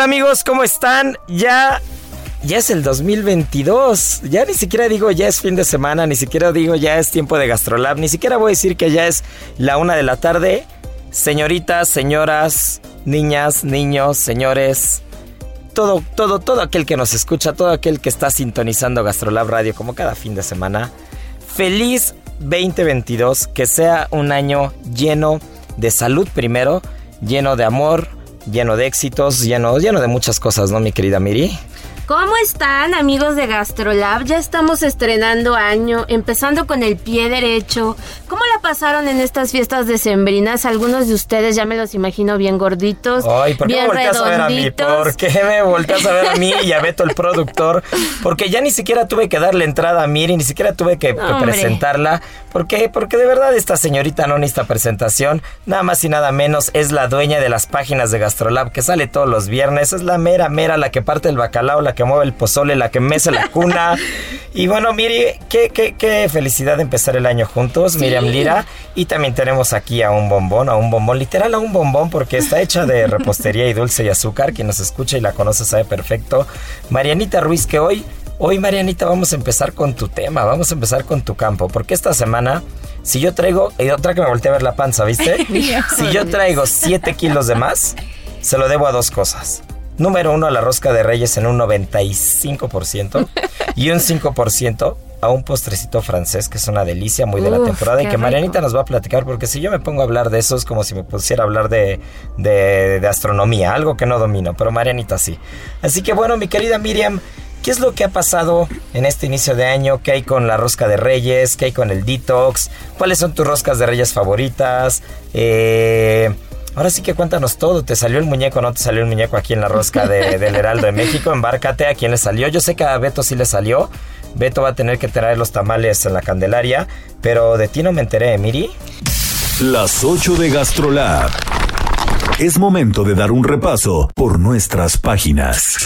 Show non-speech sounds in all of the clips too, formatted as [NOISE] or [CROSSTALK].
Amigos, ¿cómo están? Ya ya es el 2022. Ya ni siquiera digo ya es fin de semana, ni siquiera digo ya es tiempo de Gastrolab, ni siquiera voy a decir que ya es la una de la tarde. Señoritas, señoras, niñas, niños, señores, todo, todo, todo aquel que nos escucha, todo aquel que está sintonizando Gastrolab Radio como cada fin de semana. Feliz 2022, que sea un año lleno de salud primero, lleno de amor, lleno de éxitos, lleno, lleno de muchas cosas, ¿no, mi querida Miri? ¿Cómo están amigos de GastroLab? Ya estamos estrenando año, empezando con el pie derecho. ¿Cómo la pasaron en estas fiestas decembrinas? Algunos de ustedes ya me los imagino bien gorditos, Ay, ¿por qué bien me volteas a ver a mí? ¿Por qué me volteas a ver a mí y a Beto el productor? Porque ya ni siquiera tuve que darle entrada a Miri, ni siquiera tuve que, que presentarla. ¿Por qué? Porque de verdad esta señorita no necesita presentación. Nada más y nada menos es la dueña de las páginas de Gastrolab que sale todos los viernes. Es la mera, mera, la que parte el bacalao, la que mueve el pozole, la que mece la cuna. [LAUGHS] y bueno, Miri, qué, qué, qué felicidad de empezar el año juntos, Miriam Lira. Y también tenemos aquí a un bombón, a un bombón, literal a un bombón, porque está hecha de repostería y dulce y azúcar. Quien nos escucha y la conoce sabe perfecto. Marianita Ruiz, que hoy, hoy Marianita, vamos a empezar con tu tema, vamos a empezar con tu campo, porque esta semana, si yo traigo, y otra que me volteé a ver la panza, ¿viste? [LAUGHS] si yo traigo 7 kilos de más, se lo debo a dos cosas. Número uno, a la rosca de reyes en un 95% [LAUGHS] y un 5% a un postrecito francés que es una delicia muy de la temporada y que Marianita rico. nos va a platicar porque si yo me pongo a hablar de eso es como si me pusiera a hablar de, de, de astronomía, algo que no domino, pero Marianita sí. Así que bueno, mi querida Miriam, ¿qué es lo que ha pasado en este inicio de año? ¿Qué hay con la rosca de reyes? ¿Qué hay con el detox? ¿Cuáles son tus roscas de reyes favoritas? Eh... Ahora sí que cuéntanos todo. ¿Te salió el muñeco o no te salió el muñeco aquí en la rosca de- [LAUGHS] del Heraldo de México? Embárcate a quién le salió. Yo sé que a Beto sí le salió. Beto va a tener que traer los tamales en la Candelaria. Pero de ti no me enteré, Miri. Las 8 de GastroLab. Es momento de dar un repaso por nuestras páginas.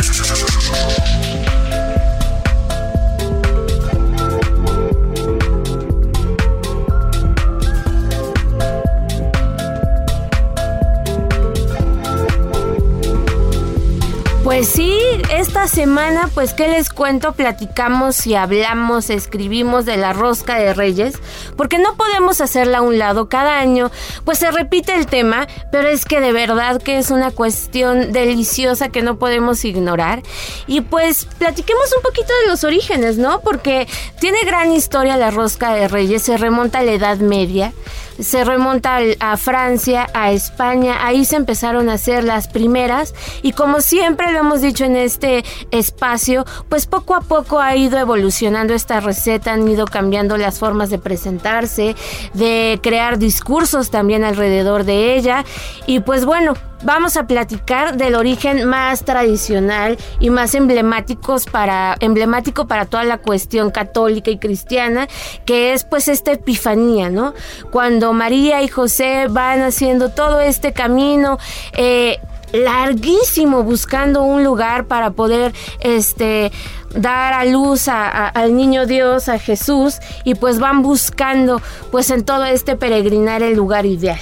Pues sí, esta semana, pues qué les cuento, platicamos y hablamos, escribimos de la rosca de reyes, porque no podemos hacerla a un lado. Cada año, pues se repite el tema, pero es que de verdad que es una cuestión deliciosa que no podemos ignorar. Y pues platiquemos un poquito de los orígenes, ¿no? Porque tiene gran historia la rosca de reyes, se remonta a la Edad Media. Se remonta a Francia, a España, ahí se empezaron a hacer las primeras. Y como siempre lo hemos dicho en este espacio, pues poco a poco ha ido evolucionando esta receta, han ido cambiando las formas de presentarse, de crear discursos también alrededor de ella. Y pues bueno, vamos a platicar del origen más tradicional y más emblemáticos para emblemático para toda la cuestión católica y cristiana, que es pues esta epifanía, ¿no? Cuando María y José van haciendo todo este camino eh, larguísimo buscando un lugar para poder este dar a luz al niño Dios, a Jesús, y pues van buscando pues en todo este peregrinar el lugar ideal.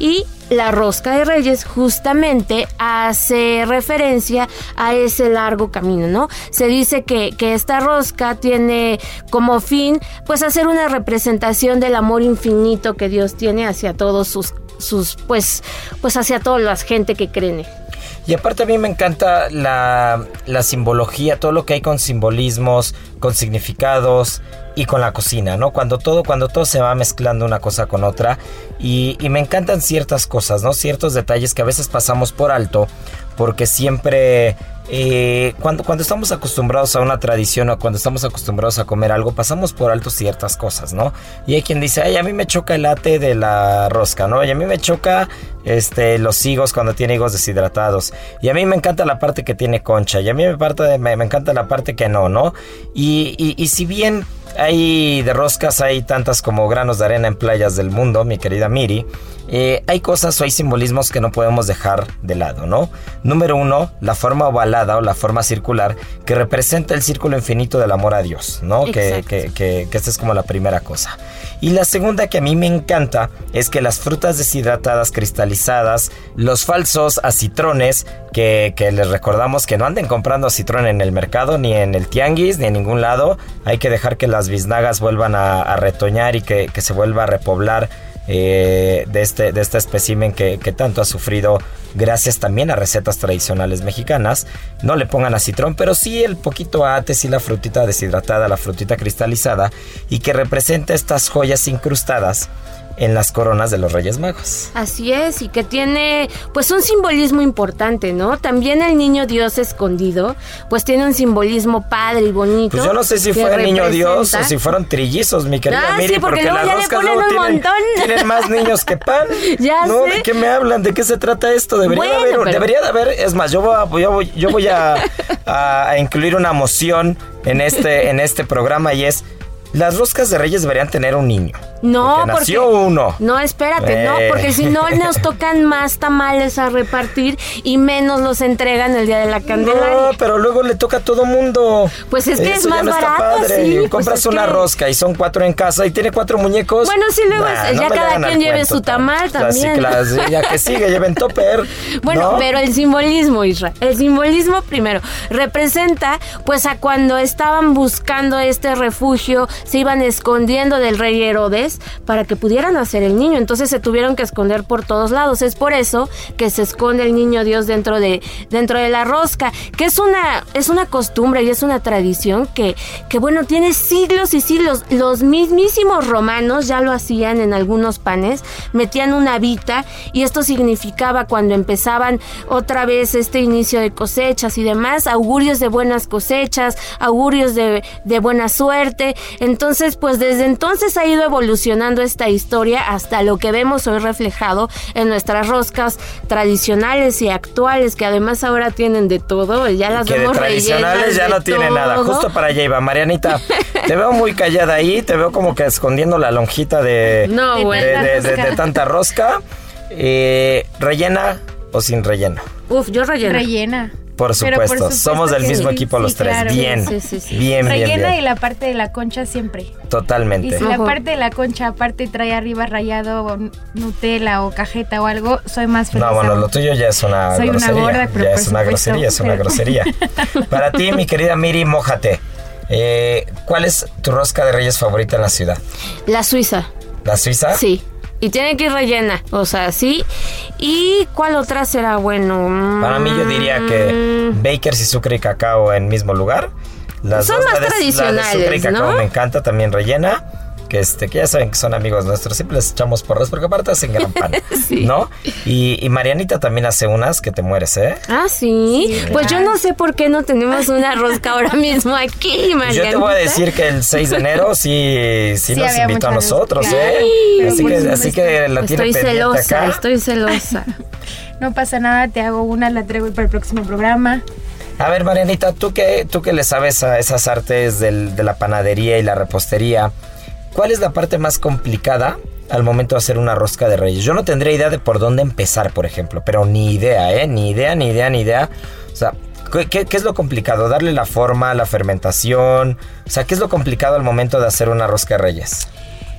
Y la rosca de reyes justamente hace referencia a ese largo camino, ¿no? Se dice que, que esta rosca tiene como fin pues hacer una representación del amor infinito que Dios tiene hacia todos sus, sus pues, pues hacia toda la gente que cree en él. Y aparte a mí me encanta la, la simbología, todo lo que hay con simbolismos, con significados y con la cocina, ¿no? Cuando todo, cuando todo se va mezclando una cosa con otra y, me encantan ciertas cosas, ¿no? Ciertos detalles que a veces pasamos por alto porque siempre eh, cuando, cuando estamos acostumbrados a una tradición o cuando estamos acostumbrados a comer algo, pasamos por alto ciertas cosas, ¿no? Y hay quien dice, ay, a mí me choca el ate de la rosca, ¿no? Y a mí me choca este, los higos cuando tiene higos deshidratados. Y a mí me encanta la parte que tiene concha. Y a mí me, parte, me, me encanta la parte que no, ¿no? Y, y si bien hay de roscas, hay tantas como granos de arena en playas del mundo, mi querida Miri. eh, hay cosas o hay simbolismos que no podemos dejar de lado, ¿no? Número uno, la forma ovalada o la forma circular que representa el círculo infinito del amor a Dios, ¿no? Que, Exacto. que, que, que esta es como la primera cosa. Y la segunda que a mí me encanta es que las frutas deshidratadas cristalizadas, los falsos acitrones, que, que les recordamos que no anden comprando acitrón en el mercado, ni en el tianguis, ni en ningún lado. Hay que dejar que las biznagas vuelvan a, a retoñar y que, se vuelva a repoblar eh, de, este, de este espécimen que, tanto ha sufrido gracias también a recetas tradicionales mexicanas. No le pongan acitrón, pero sí el poquito ate, sí la frutita deshidratada, la frutita cristalizada y que representa estas joyas incrustadas en las coronas de los Reyes Magos. Así es, y que tiene pues un simbolismo importante, ¿no? También el niño Dios escondido, pues tiene un simbolismo padre y bonito. Pues yo no sé si fue el niño Dios o si fueron trillizos, mi querida Ah, Miri, sí, porque porque, luego las ya le roscas ponen luego un tienen, montón. [LAUGHS] tienen más niños que pan. [LAUGHS] Ya ¿No? sé. ¿De qué me hablan? ¿De qué se trata esto? Debería Bueno, haber, pero- debería de haber, es más, yo voy a, yo voy, yo voy a, a- a incluir una moción en este, en este programa y es las roscas de Reyes deberían tener un niño. No, porque porque nació uno. No, espérate, no, Eh. porque si no nos [LAUGHS] tocan más tamales a repartir y menos los entregan el día de la Candelaria. No, pero luego le toca a todo mundo. Pues es que es Eso más no barato, sí, pues Compras una que- rosca y son cuatro en casa y tiene cuatro muñecos. Bueno, sí, luego Nah, es- no ya cada quien lleve cuento su tamal también. ya que sigue, lleven topper. [LAUGHS] Bueno, ¿no? pero el simbolismo, Isra, el simbolismo primero representa pues a cuando estaban buscando este refugio, se iban escondiendo del rey Herodes para que pudieran hacer el niño, entonces se tuvieron que esconder por todos lados. Es por eso que se esconde el niño Dios dentro de dentro de la rosca, que es una es una costumbre y es una tradición que que bueno, tiene siglos y siglos. Los mismísimos romanos ya lo hacían en algunos panes, metían una vita y esto significaba cuando empezaban otra vez este inicio de cosechas y demás, augurios de buenas cosechas, augurios de, de buena suerte. Entonces, pues desde entonces ha ido evolucionando esta historia hasta lo que vemos hoy reflejado en nuestras roscas tradicionales y actuales, que además ahora tienen de todo, ya las que de vemos tradicionales rellenas ya de no tiene nada. Justo para allá iba. Marianita, te veo muy callada ahí, te veo como que escondiendo la lonjita de, No, de, bueno. de- de- de [LAUGHS] tanta rosca. Eh, ¿Rellena o sin relleno? Uf, yo relleno. Rellena. Por supuesto, por supuesto somos del mismo sí, equipo sí, los tres. claro. bien, Sí, sí, sí. bien, bien, Rellena bien. y la parte de la concha siempre. Y Totalmente. si la parte de la concha aparte trae arriba rayado Nutella o cajeta o algo, soy más feliz. No, bueno, lo tuyo ya es una Soy una gorda, pero ya por es una supuesto. grosería, es una grosería. Para ti, mi querida Miri, mójate. Eh, ¿Cuál es tu rosca de reyes favorita en la ciudad? La Suiza. ¿La suiza? Sí. Y tiene que ir rellena, o sea, sí. ¿Y cuál otra será bueno? Mm, Para mí yo diría que bakers y sucre y cacao en mismo lugar. Las Son dos, más la de- La de sucre y tradicionales, cacao ¿no? me encanta, también rellena. Que este, que ya saben que son amigos nuestros, siempre les echamos porras porque aparte hacen gran pan, [LAUGHS] ¿no? Y, y Marianita también hace unas que te mueres, ¿eh? Ah, sí. pues yo no sé por qué no tenemos una rosca [LAUGHS] ahora mismo aquí, Pues Yo te voy a Marianita. decir que el 6 de enero sí, sí, Sí, nos invitó a nosotros, rosca. ¿eh? Ay, así, por que, supuesto. así que la tiene Estoy celosa, acá. estoy celosa. [LAUGHS] No pasa nada, te hago una, la traigo para el próximo programa. A ver, Marianita, tú que, tú que le sabes a esas artes del- de la panadería y la repostería, ¿cuál es la parte más complicada al momento de hacer una rosca de reyes? Yo no tendría idea de por dónde empezar, por ejemplo, pero ni idea, ¿eh? Ni idea, ni idea, ni idea. O sea, ¿qué, qué- es lo complicado? Darle la forma, la fermentación. O sea, ¿qué es lo complicado al momento de hacer una rosca de reyes?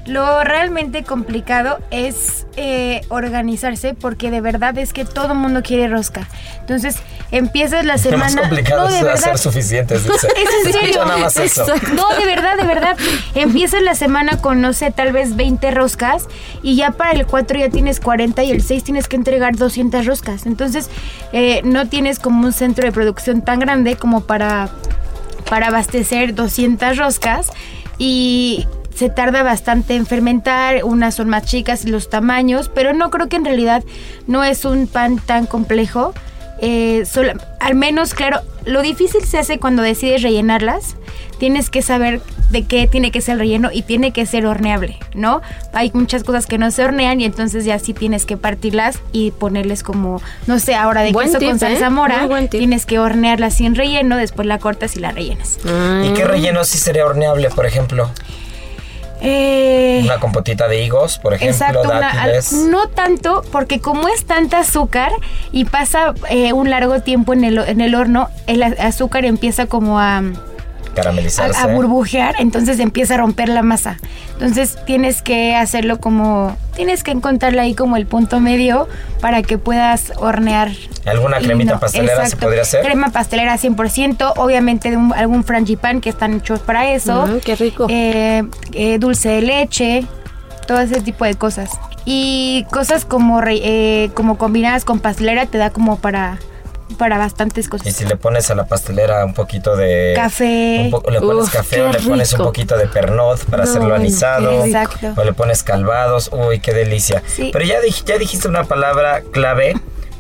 Lo realmente complicado es eh, organizarse porque de verdad es que todo el mundo quiere rosca. Entonces empiezas la [LAUGHS] Lo semana. más complicado no, de es verdad. hacer suficientes, dice. [LAUGHS] Es en [LAUGHS] serio. Nada más eso. No, de verdad, de verdad. Empiezas la semana con, no sé, tal vez 20 roscas y ya para el 4 ya tienes 40 y el 6 tienes que entregar 200 roscas. Entonces, eh, no tienes como un centro de producción tan grande como para, para abastecer 200 roscas y se tarda bastante en fermentar, unas son más chicas los tamaños, pero no creo que en realidad no es un pan tan complejo. Eh, solo- al menos, claro, lo difícil se hace cuando decides rellenarlas. Tienes que saber de qué tiene que ser el relleno y tiene que ser horneable, ¿no? Hay muchas cosas que no se hornean y entonces ya sí tienes que partirlas y ponerles como, no sé, ahora de Buen queso tip, con salsa ¿eh? mora, tienes que hornearlas sin relleno, después la cortas y la rellenas. ¿Y qué relleno sí sería horneable, por ejemplo? Eh, Una compotita de higos, por ejemplo, Exacto, una- dátiles. no tanto, porque como es tanta azúcar y pasa eh, un largo tiempo en el, en el horno, el azúcar empieza como a, Caramelizarse. a burbujear, entonces empieza a romper la masa. Entonces tienes que hacerlo como, tienes que encontrarle ahí como el punto medio para que puedas hornear. ¿Alguna cremita no, pastelera se podría hacer? Crema pastelera 100%, obviamente de un- algún frangipan que están hechos para eso. Mm, qué rico. Eh, eh, dulce de leche, todo ese tipo de cosas. Y cosas como, re- eh, como combinadas con pastelera te da como para, para bastantes Y cosas. si le pones a la pastelera un poquito de... Café. un po- le pones Uf, café o le pones un rico. poquito de pernod para hacerlo No, anisado. Exacto. O le pones calvados. Uy, qué delicia. Sí. Pero ya, dij- ya dijiste una palabra clave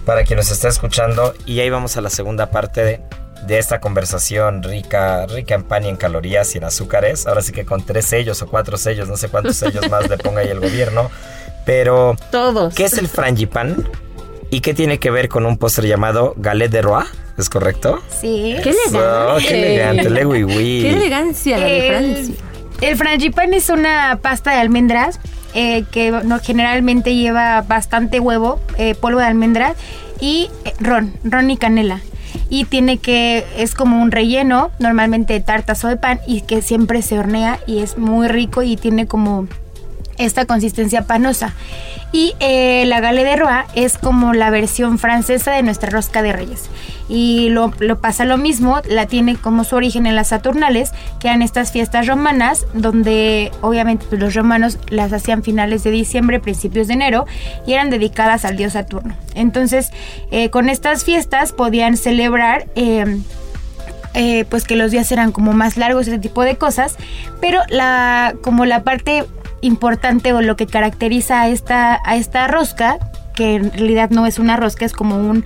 para quien nos está escuchando. Y ahí vamos a la segunda parte de, de esta conversación rica, rica en pan y en calorías y en azúcares. Ahora sí que con tres sellos o cuatro sellos, no sé cuántos sellos más le ponga ahí el gobierno. Pero, [LAUGHS] Todos. ¿qué es el frangipán? ¿Y qué tiene que ver con un postre llamado galette de roi? ¿Es correcto? Sí. Qué elegante. Oh, qué elegante, le oui, oui. Qué elegancia la de El, Francia. el frangipán es una pasta de almendras eh, que no, generalmente lleva bastante huevo, eh, polvo de almendras y eh, ron, ron y canela. Y tiene que, es como un relleno, normalmente de tartas o de pan, y que siempre se hornea y es muy rico y tiene como esta consistencia panosa. Y eh, la galette de Roi es como la versión francesa de nuestra rosca de reyes. Y lo, pasa lo mismo, la tiene como su origen en las Saturnales, que eran estas fiestas romanas, donde obviamente pues, los romanos las hacían finales de diciembre, principios de enero, y eran dedicadas al dios Saturno. Entonces, eh, con estas fiestas podían celebrar... eh, pues que los días eran como más largos, ese tipo de cosas, pero la como la parte importante o lo que caracteriza a esta, a esta rosca, que en realidad no es una rosca, es como un,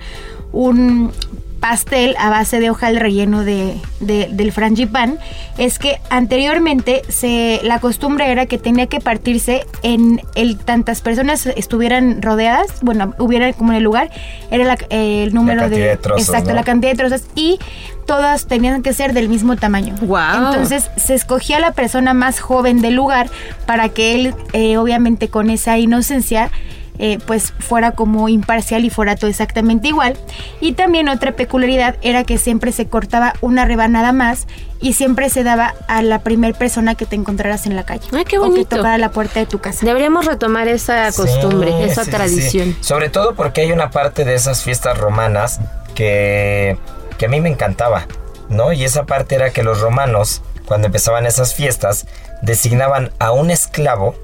un pastel a base de hoja al relleno de, de- del frangipán, es que anteriormente se, la costumbre era que tenía que partirse en el tantas personas estuvieran rodeadas, bueno, hubiera como en el lugar, era la- eh, el número cantidad de, de trozos, exacto, ¿no? la cantidad de trozos y todas tenían que ser del mismo tamaño. Guau. Entonces se escogía la persona más joven del lugar para que él, eh, obviamente con esa inocencia, eh, pues fuera como imparcial y fuera todo exactamente igual. Y también otra peculiaridad era que siempre se cortaba una rebanada más y siempre se daba a la primer persona que te encontraras en la calle. Ay, qué O que bonito. tocara la puerta de tu casa. Deberíamos retomar esa costumbre, Sí, esa sí, tradición. sí. Sobre todo porque hay una parte de esas fiestas romanas que, que a mí me encantaba, ¿no? Y esa parte era que los romanos, cuando empezaban esas fiestas, designaban a un esclavo,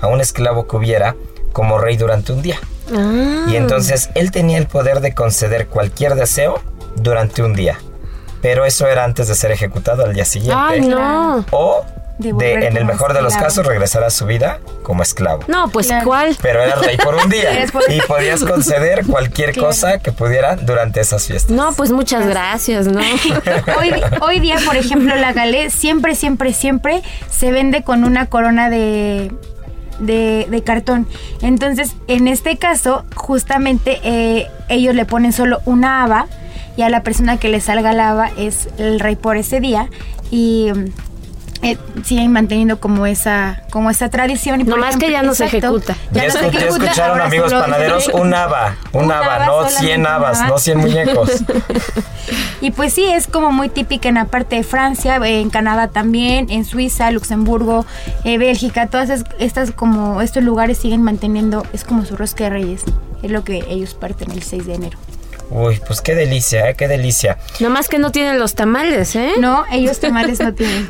a un esclavo que hubiera, como rey durante un día. Ah, Y entonces él tenía el poder de conceder cualquier deseo durante un día. Pero eso era antes de ser ejecutado al día siguiente. Ay, no. O De en el mejor de los casos, regresar a su vida como esclavo. No, pues Claro. ¿cuál? Pero era rey por un día [LAUGHS] y podías conceder cualquier Claro. cosa que pudiera durante esas fiestas. No, pues muchas gracias, ¿no? [LAUGHS] Hoy, hoy día, por ejemplo, la galé siempre, siempre, siempre se vende con una corona de, de, de cartón. Entonces, en este caso, justamente eh, ellos le ponen solo una haba y a la persona que le salga la haba es el rey por ese día y mm, eh, siguen manteniendo como esa como esa tradición. Y por Nomás que ya no se ejecuta. Ya, no se escu- ya escucharon amigos panaderos, [LAUGHS] un haba, un Un haba, no solamente 100 un habas, haba. no 100 muñecos. [LAUGHS] Y pues sí, es como muy típica en la parte de Francia, en Canadá también, en Suiza, Luxemburgo, eh, Bélgica, todas es- estas como estos lugares siguen manteniendo, es como su rosca de reyes, es lo que ellos parten el 6 de enero. Uy, pues qué delicia, ¿eh? Qué delicia. Nomás que no tienen los tamales, ¿eh? No, ellos tamales no tienen.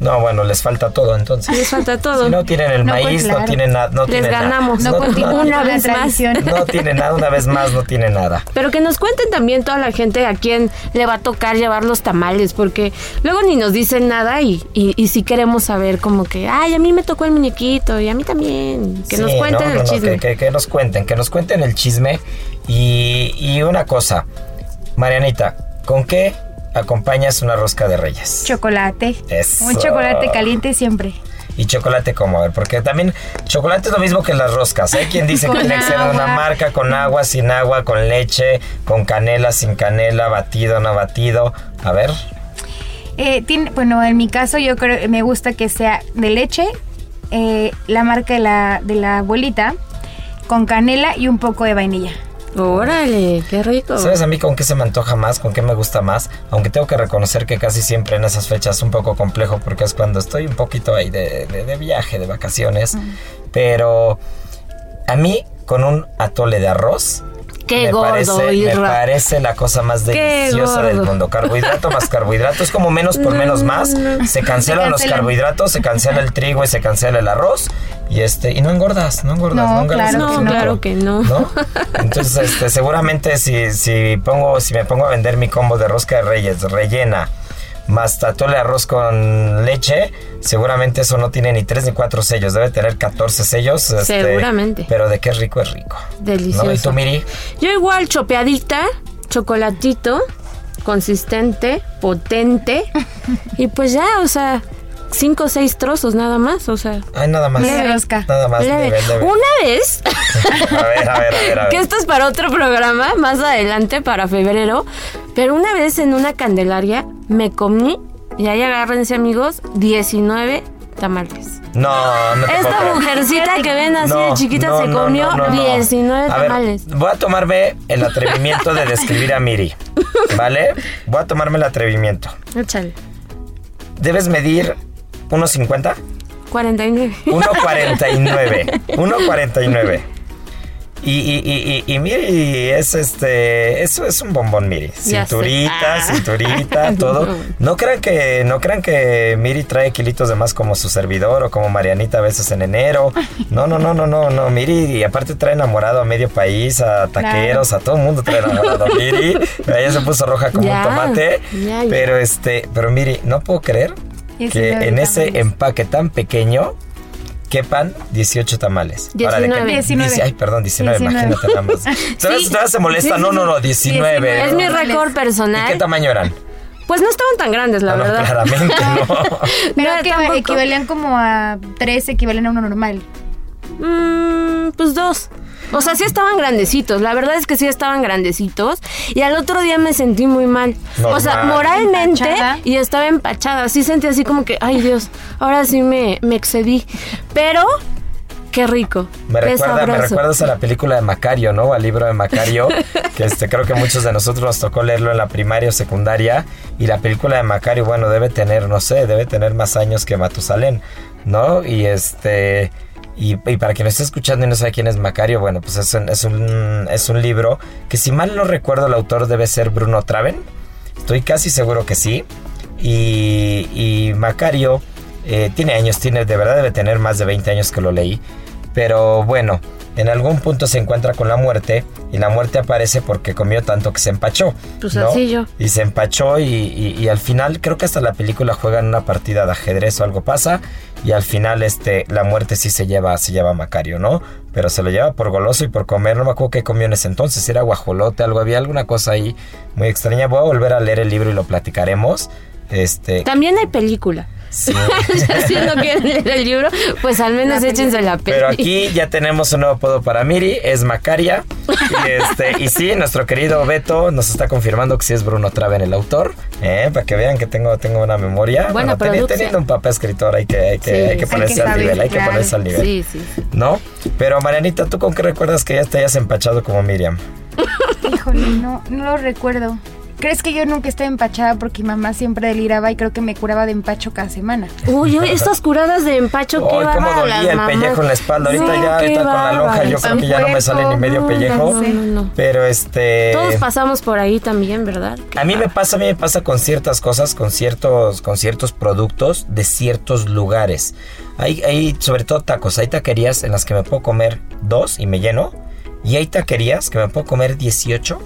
No, bueno, les falta todo entonces. Les falta todo. Si no tienen el No, pues, maíz, no tienen nada. No Les tienen nada. ganamos. No, No, continúan una vez más. tradición. [LAUGHS] no tiene nada, una vez más no tiene nada. Pero que nos cuenten también toda la gente a quién le va a tocar llevar los tamales, porque luego ni nos dicen nada y, y, y sí queremos saber como que, ay, a mí me tocó el muñequito y a mí también. Que nos Sí, cuenten no, el no, no, chisme. que, que- que nos cuenten, que nos cuenten el chisme. Y, y una cosa, Marianita, ¿con qué acompañas una rosca de reyes? Chocolate. Eso. Un chocolate caliente siempre. Y chocolate como, a ver, porque también chocolate es lo mismo que las roscas. Hay quien dice [LAUGHS] que tiene que ser una marca con agua, sin agua, con leche, con canela, sin canela, batido, no batido. A ver, Eh, tiene, bueno, en mi caso yo creo me gusta que sea de leche, eh, la marca de la, de la abuelita, con canela y un poco de vainilla. Órale, qué rico. ¿sabes a mí con qué se me antoja más? ¿Con qué me gusta más? Aunque tengo que reconocer que casi siempre en esas fechas es un poco complejo porque es cuando estoy un poquito ahí de, de- de viaje, de vacaciones. Pero a mí con un atole de arroz. Qué me gordo, parece, me parece la cosa más deliciosa del mundo. Carbohidrato más carbohidrato es como menos por menos más. Se cancelan Se los carbohidratos, se cancela el trigo y se cancela el arroz. Y este, y no engordas, no engordas, No, no, engordas claro no. Claro que no. ¿no? Entonces, este, seguramente si, si pongo, si me pongo a vender mi combo de rosca de reyes rellena más de arroz con leche, seguramente eso no tiene ni tres ni cuatro sellos, debe tener 14 sellos. este, Seguramente. Pero de qué rico es rico. Delicioso. ¿No? ¿Y tú, Miri? Yo igual chopeadita, chocolatito, consistente, potente. y pues ya, o sea, cinco o seis trozos nada más, o sea. Ay, nada más. Leve rosca. Nada más. leve. leve, leve. Una vez, [LAUGHS] A ver, a ver, a ver, a ver. que esto es para otro programa, más adelante, para febrero, pero una vez en una candelaria me comí, y ahí agárrense amigos, 19 tamales. No, no te Esta mujercita que ven así No, de chiquita no, se comió no, no, no. 19 A ver, tamales. voy a tomarme el atrevimiento de describir a Miri. [LAUGHS] ¿Vale? Voy a tomarme el atrevimiento. Échale. Debes medir 1.50. 49. 1.49. 1.49. Y, y, y, y, y Miri es este. Eso es un bombón, Miri. Cinturita, Ah. cinturita, [LAUGHS] todo. No crean que, no crean que Miri trae kilitos de más como su servidor o como Marianita a veces en enero. No, no, no, no, no, no. Miri, y aparte trae enamorado a medio país, a taqueros, a todo el mundo trae enamorado. Miri, [LAUGHS] ella se puso roja como Ya, un tomate. ya, ya. Pero este, pero Miri, no puedo creer que 19 en ese empaque tan pequeño quepan 18 tamales. Órale, 19. que- 19. dieci- Ay, perdón, 19, 19. imagínate nada más. ¿Todavía, todavía se molesta? No, no, no, 19. 19. Es mi récord ¿Y personal. qué tamaño eran? Pues no estaban tan grandes, la Ah, no, verdad. claramente no. [LAUGHS] Pero No, que tampoco. equivalían como a 3, equivalen a uno normal. Mm, pues dos. O sea, sí estaban grandecitos. La verdad es que sí estaban grandecitos. Y al otro día me sentí muy mal. O sea, Normal. moralmente. Empachada. Y estaba empachada. Sí sentí así como que, ay Dios, ahora sí me, me excedí. Pero, qué rico. Me recuerda, me recuerdas a la película de Macario, ¿no? Al libro de Macario, [LAUGHS] que este creo que muchos de nosotros nos tocó leerlo en la primaria o secundaria. Y la película de Macario, bueno, debe tener, no sé, debe tener más años que Matusalén, ¿no? Y este. Y, y para quien nos esté escuchando y no sabe quién es Macario, bueno, pues es un, es un, es un libro que si mal no recuerdo el autor debe ser Bruno Traven. Estoy casi seguro que sí. Y, y Macario eh, tiene años, tiene, de verdad debe tener más de 20 años que lo leí. Pero bueno, en algún punto se encuentra con la muerte y la muerte aparece porque comió tanto que se empachó. Pues ¿no? así yo. Y se empachó y, y- y al final creo que hasta la película juegan una partida de ajedrez o algo pasa y al final este la muerte sí se lleva se lleva a Macario, ¿no? Pero se lo lleva por goloso y por comer, no me acuerdo qué comió en ese entonces, era guajolote, algo había alguna cosa ahí muy extraña. Voy a volver a leer el libro y lo platicaremos. Este, También hay película. [LAUGHS] quieren leer el libro, pues al menos échense la peli. Pero aquí ya tenemos un nuevo apodo para Miri, es Macaria. Y, este, y sí, nuestro querido Beto nos está confirmando que sí es Bruno Traven el autor. ¿eh? Para que vean que tengo, tengo una memoria. Teni- producción. teniendo un papá escritor hay que, hay que, Sí, hay que sí, ponerse hay que al nivel, hay que ponerse al nivel. Sí, sí, sí. ¿No? Pero Marianita, ¿tú con qué recuerdas que ya te hayas empachado como Miriam? Híjole, no, no lo recuerdo. ¿Crees que yo nunca estuve empachada porque mi mamá siempre deliraba y creo que me curaba de empacho cada semana? Uy, uy, estas curadas de empacho, qué Ay, cómo dolía el mamás. pellejo en la espalda. Ahorita No, ya, ahorita con la lonja, yo creo que ya no me sale ni medio No, pellejo. no, no, no. Pero este. Todos pasamos por ahí también, ¿verdad? A mí me pasa, a mí me pasa con ciertas cosas, con ciertos, con ciertos productos de ciertos lugares. Hay, hay sobre todo tacos, hay taquerías en las que me puedo comer dos y me lleno. Y hay taquerías que me puedo comer 18,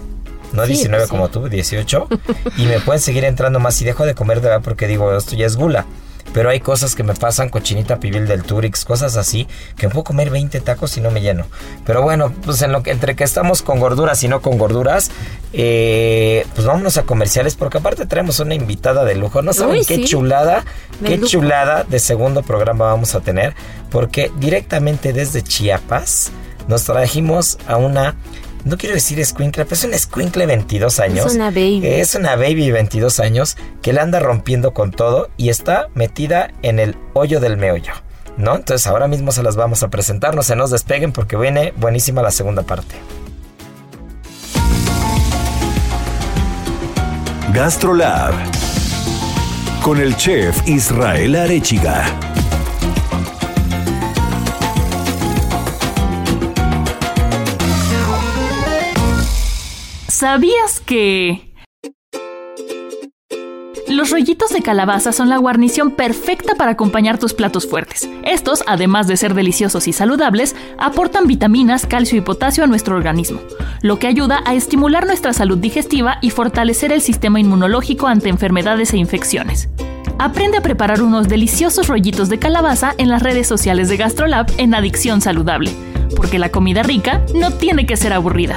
no Sí, 19 pues sí. como tú, 18. y me pueden seguir entrando más y dejo de comer de verdad porque digo, esto ya es gula. Pero hay cosas que me pasan, cochinita pibil del Turix, cosas así, que puedo comer 20 tacos y no me lleno. Pero bueno, pues en lo que, entre que estamos con gorduras y no con gorduras, eh, pues vámonos a comerciales, porque aparte tenemos una invitada de lujo. No saben Uy, qué sí. chulada, De qué lujo. chulada de segundo programa vamos a tener, porque directamente desde Chiapas nos trajimos a una... No quiero decir escuincla, pero es una escuincla de 22 años. una baby. Es una baby de 22 años que la anda rompiendo con todo y está metida en el hoyo del meollo. ¿No? Entonces ahora mismo se las vamos a presentar, no se nos despeguen porque viene buenísima la segunda parte. GastroLab con el chef Israel Arechiga. ¿Sabías que... Los rollitos de calabaza son la guarnición perfecta para acompañar tus platos fuertes. Estos, además de ser deliciosos y saludables, aportan vitaminas, calcio y potasio a nuestro organismo, lo que ayuda a estimular nuestra salud digestiva y fortalecer el sistema inmunológico ante enfermedades e infecciones. Aprende a preparar unos deliciosos rollitos de calabaza en las redes sociales de GastroLab en Adicción Saludable, porque la comida rica no tiene que ser aburrida.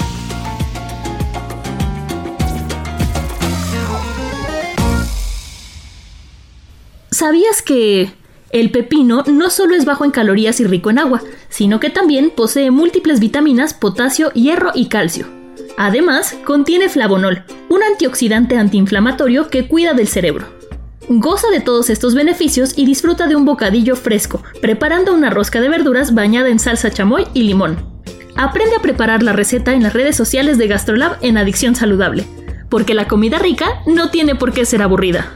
¿Sabías que el pepino no solo es bajo en calorías y rico en agua, sino que también posee múltiples vitaminas, potasio, hierro y calcio? Además, contiene flavonol, un antioxidante antiinflamatorio que cuida del cerebro. Goza de todos estos beneficios y disfruta de un bocadillo fresco, preparando una rosca de verduras bañada en salsa chamoy y limón. Aprende a preparar la receta en las redes sociales de GastroLab en Adicción Saludable, porque la comida rica no tiene por qué ser aburrida.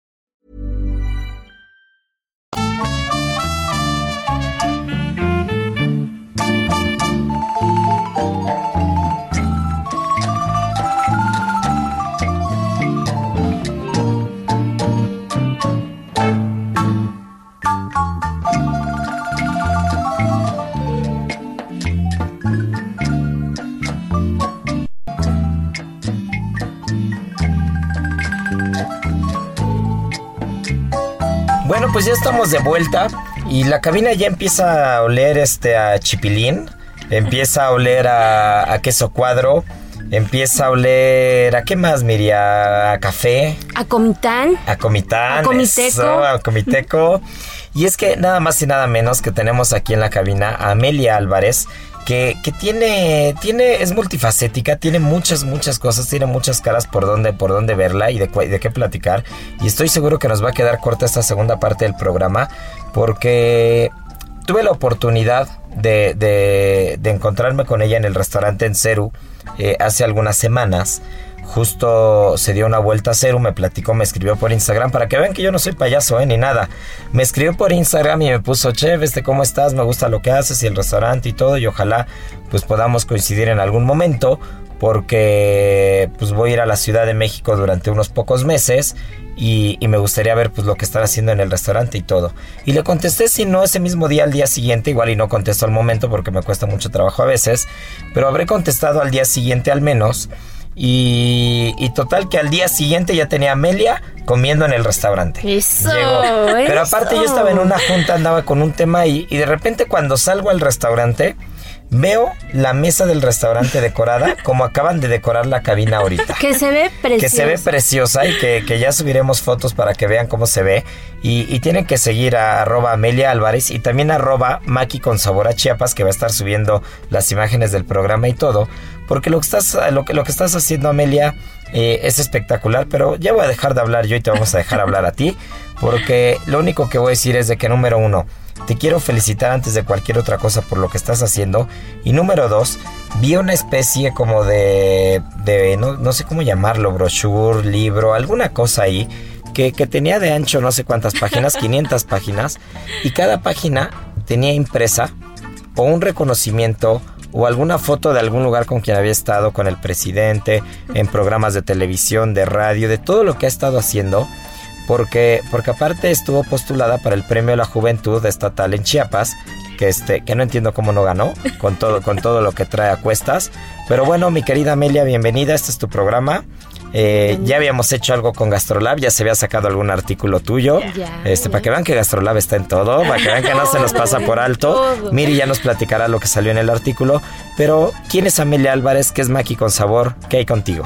Bueno, pues ya estamos de vuelta y la cabina ya empieza a oler este a chipilín, empieza a oler a, a queso cuadro, empieza a oler a qué más, Miria, a café, A Comitán. a comitán, A comiteco. eso, a comiteco. Y es que nada más y nada menos que tenemos aquí en la cabina a Amelia Álvarez, que, tiene, tiene, es multifacética, tiene muchas, muchas cosas, tiene muchas caras por donde, por donde verla y de, de qué platicar. Y estoy seguro que nos va a quedar corta esta segunda parte del programa, porque tuve la oportunidad de, de- de encontrarme con ella en el restaurante en Ceru eh, hace algunas semanas. Justo se dio una vuelta a Ceru, me platicó, me escribió por Instagram para que vean que yo no soy payaso, eh, ni nada. Me escribió por Instagram y me puso, chef, este, ¿cómo estás? Me gusta lo que haces y el restaurante y todo. Y ojalá pues podamos coincidir en algún momento porque pues voy a ir a la Ciudad de México durante unos pocos meses y, y me gustaría ver pues lo que están haciendo en el restaurante y todo. Y le contesté si no ese mismo día al día siguiente, igual y no contesto al momento porque me cuesta mucho trabajo a veces, pero habré contestado al día siguiente al menos. Y, y total que al día siguiente ya tenía a Amelia comiendo en el restaurante. Eso, Pero eso. aparte yo estaba en una junta, andaba con un tema y, y de repente cuando salgo al restaurante veo la mesa del restaurante decorada [LAUGHS] como acaban de decorar la cabina ahorita. Que se ve precioso. Que se ve preciosa y que, que ya subiremos fotos para que vean cómo se ve. Y, y tienen que seguir a arroba Amelia Álvarez y también arroba Maki con sabor a Chiapas que va a estar subiendo las imágenes del programa y todo. Porque lo que estás, lo que, lo que estás haciendo Amelia eh, es espectacular, pero ya voy a dejar de hablar yo y te vamos a dejar hablar a ti. Porque lo único que voy a decir es de que número uno, te quiero felicitar antes de cualquier otra cosa por lo que estás haciendo. Y número dos, vi una especie como de, de no, no sé cómo llamarlo, brochure, libro, alguna cosa ahí, que, que tenía de ancho no sé cuántas páginas, 500 páginas, y cada página tenía impresa o un reconocimiento o alguna foto de algún lugar con quien había estado, con el presidente, en programas de televisión, de radio, de todo lo que ha estado haciendo porque, porque aparte estuvo postulada para el premio a la juventud estatal en Chiapas, que este, que no entiendo cómo no ganó, con todo, con todo lo que trae a cuestas. Pero bueno, mi querida Amelia, bienvenida, este es tu programa. Eh, ya habíamos hecho algo con Gastrolab, ya se había sacado algún artículo tuyo. Ya, este, para que vean que Gastrolab está en todo, para que vean que no se nos pasa por alto. [LAUGHS] Todo. Miri ya nos platicará lo que salió en el artículo. Pero, ¿quién es Amelia Álvarez? ¿Qué es Maki con sabor? ¿Qué hay contigo?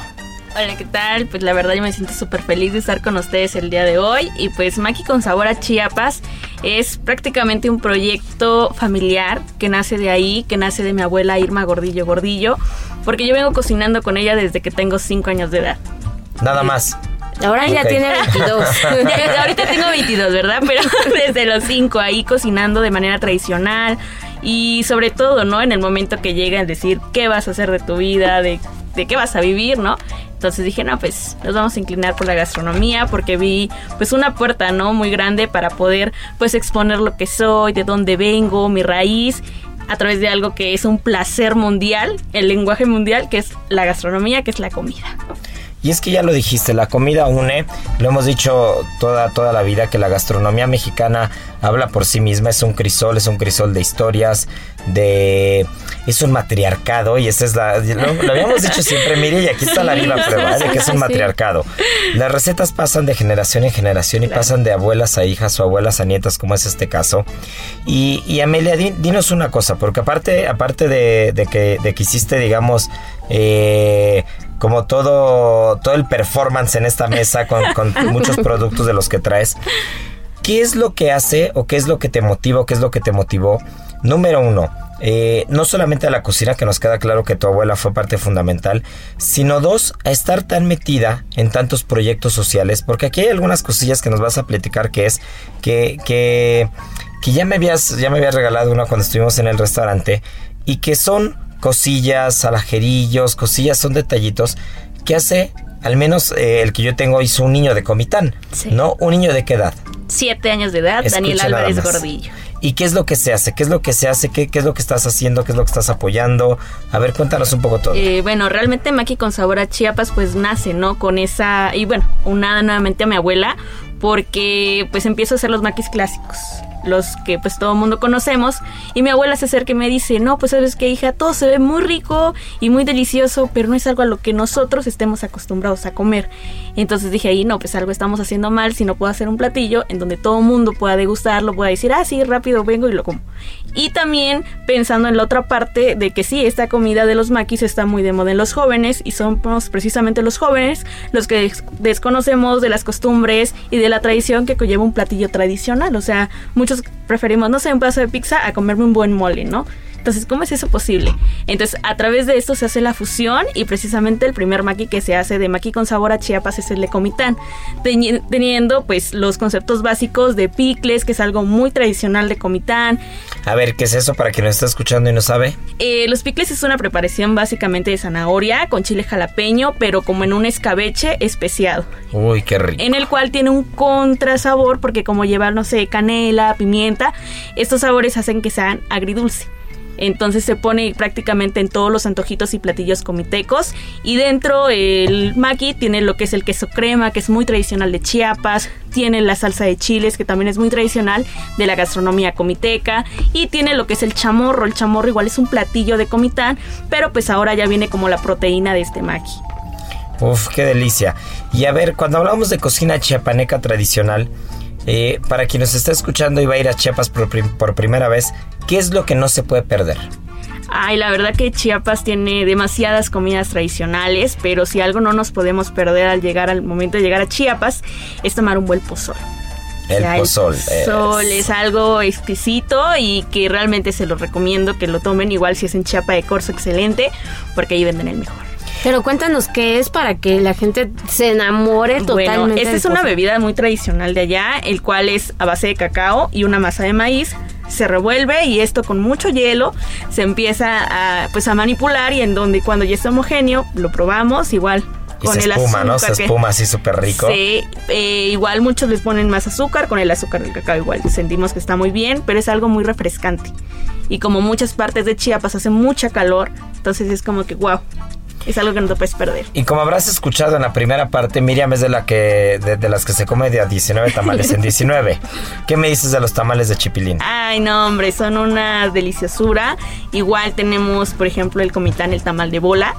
Hola, ¿qué tal? Pues la verdad yo me siento súper feliz de estar con ustedes el día de hoy. Y pues Maki con Sabor a Chiapas es prácticamente un proyecto familiar que nace de ahí, que nace de mi abuela Irma Gordillo Gordillo, porque yo vengo cocinando con ella desde que tengo 5 años de edad. Nada más. Ahora ya Ok. tiene 22. [LAUGHS] [LAUGHS] Ya, ahorita tengo 22, ¿verdad? Pero [LAUGHS] desde los 5 ahí cocinando de manera tradicional y sobre todo, ¿no? En el momento que llega el decir qué vas a hacer de tu vida, de, de qué vas a vivir, ¿no? Entonces dije, no, pues nos vamos a inclinar por la gastronomía porque vi pues una puerta, ¿no? Muy grande para poder pues exponer lo que soy, de dónde vengo, mi raíz a través de algo que es un placer mundial, el lenguaje mundial, que es la gastronomía, que es la comida. Y es que ya lo dijiste, la comida une, lo hemos dicho toda, toda la vida, que la gastronomía mexicana habla por sí misma, es un crisol, es un crisol de historias, de es un matriarcado y esa es la lo, lo habíamos dicho siempre, mire, y aquí está la viva prueba de que es un matriarcado. Las recetas pasan de generación en generación y pasan de abuelas a hijas o abuelas a nietas, como es este caso. Y, y Amelia, di- dinos una cosa, porque aparte, aparte de, de que, de que hiciste, digamos, eh, como todo, todo el performance en esta mesa con, con [LAUGHS] muchos productos de los que traes, ¿qué es lo que hace o qué es lo que te motiva o qué es lo que te motivó? Número uno, eh, no solamente a la cocina, que nos queda claro que tu abuela fue parte fundamental, sino dos, a estar tan metida en tantos proyectos sociales, porque aquí hay algunas cosillas que nos vas a platicar que es que, que, que ya me habías, ya me habías regalado una cuando estuvimos en el restaurante y que son cosillas, alajerillos, cosillas, son detallitos que hace, al menos eh, el que yo tengo hizo un niño de Comitán, Sí. ¿no? ¿Un niño de qué edad? Siete años de edad, Daniel Escucha Álvarez. Gordillo. ¿Y qué es lo que se hace? ¿Qué es lo que se hace? ¿Qué, qué es lo que estás haciendo? ¿Qué es lo que estás apoyando? A ver, cuéntanos un poco todo. Eh, bueno, realmente Maki con sabor a Chiapas pues nace, ¿no? Con esa, y bueno, unada nuevamente a mi abuela, porque pues empiezo a hacer los maquis clásicos, los que pues todo el mundo conocemos, y mi abuela se acerca y me dice, no, pues sabes qué hija, todo se ve muy rico y muy delicioso, pero no es algo a lo que nosotros estemos acostumbrados a comer. Entonces dije ahí, no, pues algo estamos haciendo mal si no puedo hacer un platillo en donde todo el mundo pueda degustarlo, pueda decir, ah, sí, rápido vengo y lo como. Y también pensando en la otra parte de que sí, esta comida de los maquis está muy de moda en los jóvenes y somos precisamente los jóvenes los que des- desconocemos de las costumbres y de la tradición que conlleva un platillo tradicional. O sea, muchos preferimos, no sé, un pedazo de pizza a comerme un buen mole, ¿no? Entonces, ¿cómo es eso posible? Entonces, a través de esto se hace la fusión y precisamente el primer maqui que se hace de maqui con sabor a Chiapas es el de Comitán, teniendo pues los conceptos básicos de picles, que es algo muy tradicional de Comitán. A ver, ¿qué es eso para quien nos está escuchando y no sabe? Eh, los picles es una preparación básicamente de zanahoria con chile jalapeño, pero como en un escabeche especiado Uy, qué rico. en el cual tiene un contrasabor porque como lleva, no sé, canela, pimienta, estos sabores hacen que sean agridulce. Entonces se pone prácticamente en todos los antojitos y platillos comitecos. Y dentro el maqui tiene lo que es el queso crema, que es muy tradicional de Chiapas. Tiene la salsa de chiles, que también es muy tradicional de la gastronomía comiteca. Y tiene lo que es el chamorro. El chamorro igual es un platillo de comitán, pero pues ahora ya viene como la proteína de este maqui. Uf, qué delicia. Y a ver, cuando hablamos de cocina chiapaneca tradicional, eh, para quien nos está escuchando y va a ir a Chiapas por, prim- por primera vez, ¿qué es lo que no se puede perder? Ay, la verdad que Chiapas tiene demasiadas comidas tradicionales, pero si algo no nos podemos perder al llegar al momento de llegar a Chiapas es tomar un buen pozol. El O sea, pozol. pozol es- es algo exquisito y que realmente se lo recomiendo que lo tomen igual si es en Chiapa de Corzo, excelente, porque ahí venden el mejor. Pero cuéntanos qué es para que la gente se enamore totalmente. Bueno, esta es una bebida muy tradicional de allá, el cual es a base de cacao y una masa de maíz. Se revuelve y esto con mucho hielo se empieza a, pues, a manipular y en donde cuando ya está homogéneo lo probamos igual Y con se el espuma, ¿no? Se azúcar espuma así súper rico. Sí, eh, igual muchos les ponen más azúcar, con el azúcar del cacao igual sentimos que está muy bien, pero es algo muy refrescante. Y como muchas partes de Chiapas hace mucha calor, entonces es como que wow, es algo que no te puedes perder. Y como habrás escuchado en la primera parte, Miriam es de la que de, de las que se come de a 19 tamales en 19. [LAUGHS] ¿Qué me dices de los tamales de chipilín? Ay, no, hombre, son una deliciosura. Igual tenemos, por ejemplo, el comitán, el tamal de bola.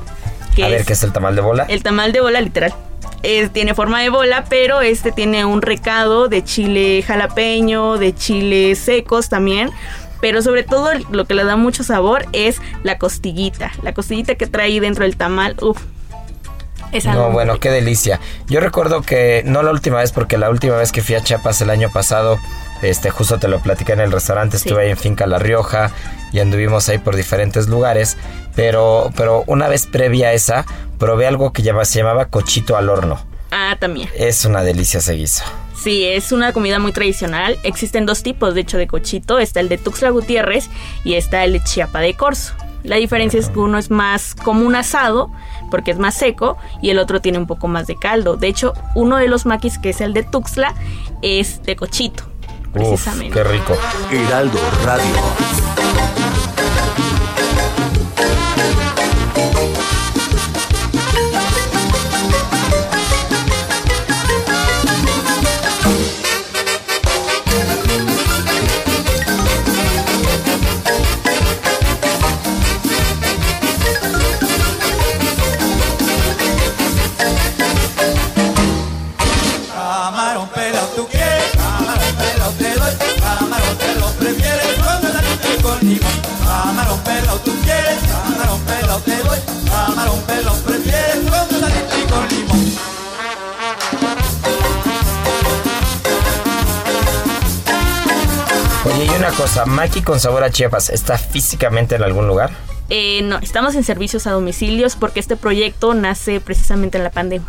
Que a ver, es ¿qué es el tamal de bola? el tamal de bola, literal. Es- tiene forma de bola, pero este tiene un recado de chile jalapeño, de chiles secos también. Pero sobre todo lo que le da mucho sabor es la costillita. La costillita que trae dentro del tamal, uff. Es algo No, bueno, qué delicia. Yo recuerdo que, no la última vez, porque la última vez que fui a Chiapas el año pasado, este, justo te lo platicé en el restaurante, Sí. estuve ahí en Finca La Rioja y anduvimos ahí por diferentes lugares, pero, pero una vez previa a esa, probé algo que llama- se llamaba cochito al horno. Ah, también. Es una delicia ese guiso. Sí, es una comida muy tradicional. Existen dos tipos, de hecho, de cochito. Está el de Tuxtla Gutiérrez y está el de Chiapa de Corzo. La diferencia es que uno es más como un asado, porque es más seco, y el otro tiene un poco más de caldo. De hecho, uno de los maquis, que es el de Tuxtla, es de cochito, Uf, precisamente. qué rico. Heraldo Radio. Cosa, Maki con sabor a Chiapas, ¿está físicamente en algún lugar? Eh, no, estamos en servicios a domicilios porque este proyecto nace precisamente en la pandemia.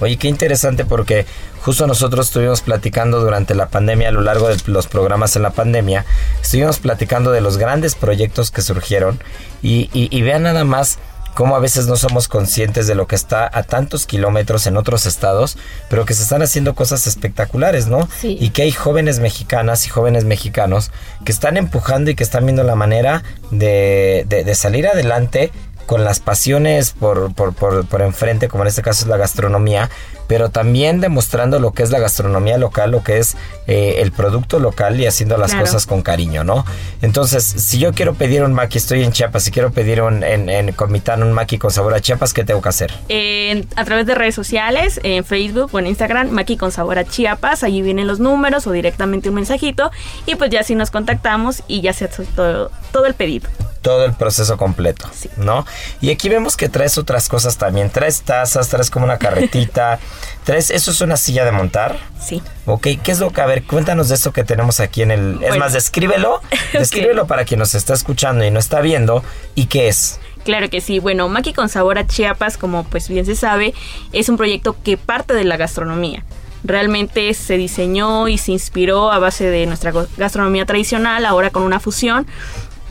Oye, qué interesante porque justo nosotros estuvimos platicando durante la pandemia, a lo largo de los programas en la pandemia, estuvimos platicando de los grandes proyectos que surgieron y, y, y vean nada más cómo a veces no somos conscientes de lo que está a tantos kilómetros en otros estados, pero que se están haciendo cosas espectaculares, ¿no? Sí. Y que hay jóvenes mexicanas y jóvenes mexicanos que están empujando y que están viendo la manera de, de- de salir adelante con las pasiones por, por, por, por enfrente, como en este caso es la gastronomía, pero también demostrando lo que es la gastronomía local, lo que es eh, el producto local y haciendo las Claro. cosas con cariño, ¿no? Entonces, si yo quiero pedir un maqui, estoy en Chiapas, si quiero pedir un, en, en Comitán un maqui con sabor a Chiapas, ¿qué tengo que hacer? En- a través de redes sociales, en Facebook o en Instagram, Maki con sabor a Chiapas, allí vienen los números o directamente un mensajito y pues ya si nos contactamos y ya se hace todo, todo el pedido. Todo el proceso completo, Sí. ¿no? Y aquí vemos que traes otras cosas también. Traes tazas, traes como una carretita. [LAUGHS] traes, ¿eso es una silla de montar? Sí. Ok, ¿qué es lo que, a ver, cuéntanos de esto que tenemos aquí en el... Es Bueno. más, descríbelo, [LAUGHS] descríbelo para quien nos está escuchando y no está viendo, ¿y qué es? Claro que sí. Bueno, Maki con sabor a Chiapas, como pues bien se sabe, es un proyecto que parte de la gastronomía. Realmente se diseñó y se inspiró a base de nuestra gastronomía tradicional, ahora con una fusión.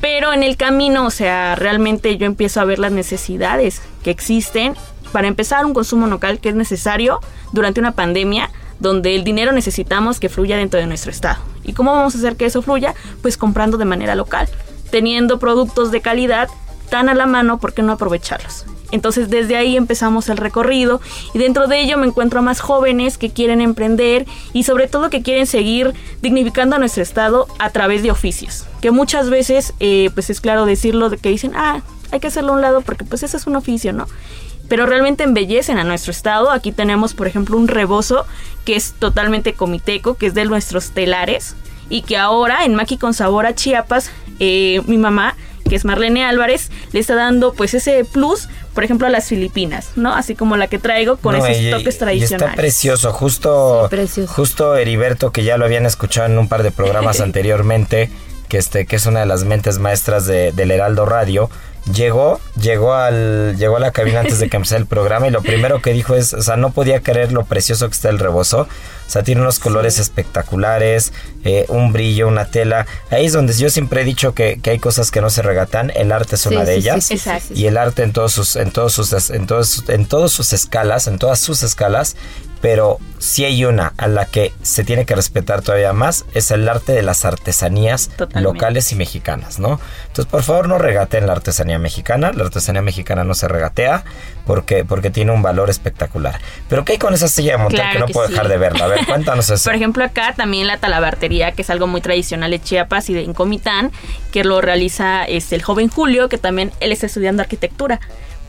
Pero en el camino, o sea, realmente yo empiezo a ver las necesidades que existen para empezar un consumo local que es necesario durante una pandemia donde el dinero necesitamos que fluya dentro de nuestro estado. ¿Y cómo vamos a hacer que eso fluya? Pues comprando de manera local, teniendo productos de calidad tan a la mano, ¿por qué no aprovecharlos? Entonces desde ahí empezamos el recorrido y dentro de ello me encuentro a más jóvenes que quieren emprender y sobre todo que quieren seguir dignificando a nuestro estado a través de oficios. Que muchas veces, eh, pues es claro decirlo, de que dicen, ah, hay que hacerlo a un lado porque pues ese es un oficio, ¿no? Pero realmente embellecen a nuestro estado. Aquí tenemos, por ejemplo, un rebozo que es totalmente comiteco, que es de nuestros telares y que ahora en Maki con Sabor a Chiapas, eh, mi mamá, que es Marlene Álvarez, le está dando pues ese plus, por ejemplo, a las Filipinas, ¿no? Así como la que traigo con No, esos y- toques Y tradicionales. está precioso, justo, Sí, precioso. justo Heriberto, que ya lo habían escuchado en un par de programas [LAUGHS] anteriormente, que este, que es una de las mentes maestras de, del Heraldo Radio, llegó, llegó al, llegó a la cabina antes de que empezara el [LAUGHS] programa y lo primero que dijo es, o sea, no podía creer lo precioso que está el rebozo. O sea, tiene unos colores espectaculares, eh, un brillo, una tela. Ahí es donde yo siempre he dicho que, que hay cosas que no se regatan. El arte es Sí, una de sí, sí, ellas sí, sí, sí, sí. y el arte en todos sus en todos sus en todos en todas sus escalas en todas sus escalas pero si hay una a la que se tiene que respetar todavía más es el arte de las artesanías Totalmente. locales y mexicanas no entonces por favor no regateen la artesanía mexicana la artesanía mexicana no se regatea porque porque tiene un valor espectacular pero qué hay con esa silla de montar Claro que no que puedo sí. dejar de verla a ver [LAUGHS] cuéntanos eso Por ejemplo, acá también la talabartería, que es algo muy tradicional de Chiapas y de en Comitán, que lo realiza este, el joven Julio, que también él está estudiando arquitectura.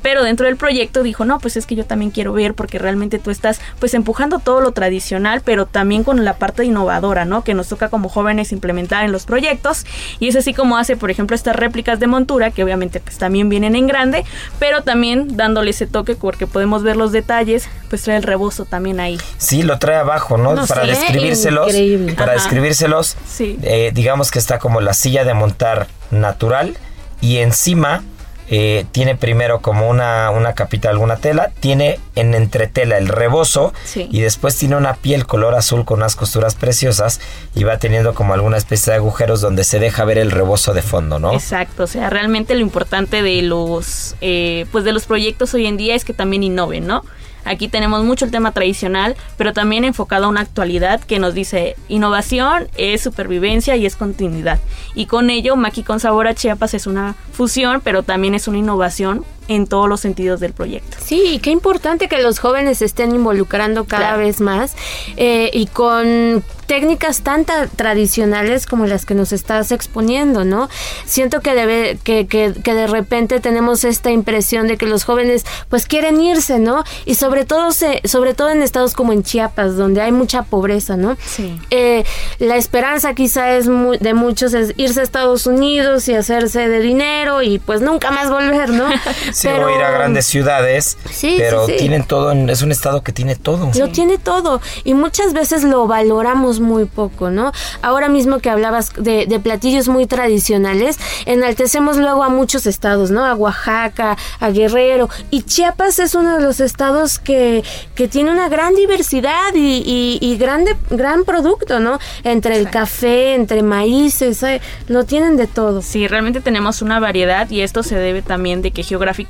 Pero dentro del proyecto dijo, no, pues es que yo también quiero ver porque realmente tú estás pues empujando todo lo tradicional, pero también con la parte innovadora, ¿no? Que nos toca como jóvenes implementar en los proyectos. Y es así como hace, por ejemplo, estas réplicas de montura, que obviamente pues también vienen en grande, pero también dándole ese toque porque podemos ver los detalles, pues trae el rebozo también ahí. Sí, lo trae abajo, ¿no? No para sé, describírselos. increíble. Para Ajá. describírselos, Sí. eh, digamos que está como la silla de montar natural y encima eh, tiene primero como una, una capita, alguna tela, tiene en entretela el rebozo Sí. y después tiene una piel color azul con unas costuras preciosas y va teniendo como alguna especie de agujeros donde se deja ver el rebozo de fondo, ¿no? Exacto, o sea, realmente lo importante de los, eh, pues de los proyectos hoy en día es que también innoven, ¿no? Aquí tenemos mucho el tema tradicional, pero también enfocado a una actualidad que nos dice innovación es supervivencia y es continuidad. Y con ello, Maki con Sabor a Chiapas es una fusión, pero también es una innovación en todos los sentidos del proyecto. Sí, y qué importante que los jóvenes se estén involucrando cada Claro. vez más eh, y con técnicas tan ta- tradicionales como las que nos estás exponiendo, ¿no? Siento que, debe, que, que, que de repente tenemos esta impresión de que los jóvenes pues quieren irse, ¿no? Y sobre todo, se, sobre todo en estados como en Chiapas, donde hay mucha pobreza, ¿no? Sí. Eh, la esperanza quizá es mu- de muchos es irse a Estados Unidos y hacerse de dinero y pues nunca más volver, ¿no? [LAUGHS] Sí, o ir a grandes ciudades, Sí, pero sí, sí. tienen todo, en- es un estado que tiene todo. Lo tiene todo y muchas veces lo valoramos muy poco, ¿no? Ahora mismo que hablabas de, de platillos muy tradicionales, enaltecemos luego a muchos estados, ¿no? A Oaxaca, a Guerrero. Y Chiapas es uno de los estados que, que tiene una gran diversidad y, y, y grande, gran producto, ¿no? Entre el café, entre maíces, eh, lo tienen de todo. Sí, realmente tenemos una variedad y esto se debe también de que geográficamente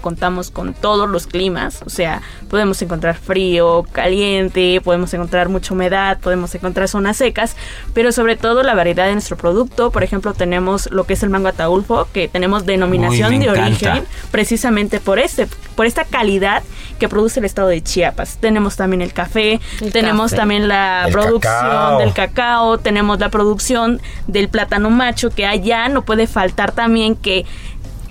contamos con todos los climas, o sea, podemos encontrar frío, caliente, podemos encontrar mucha humedad, podemos encontrar zonas secas, pero sobre todo la variedad de nuestro producto, por ejemplo, tenemos lo que es el mango ataulfo, que tenemos denominación Uy, de encanta. origen precisamente por este por esta calidad que produce el estado de Chiapas. Tenemos también el café, El tenemos café. también la El producción cacao. del cacao, tenemos la producción del plátano macho, que allá no puede faltar también que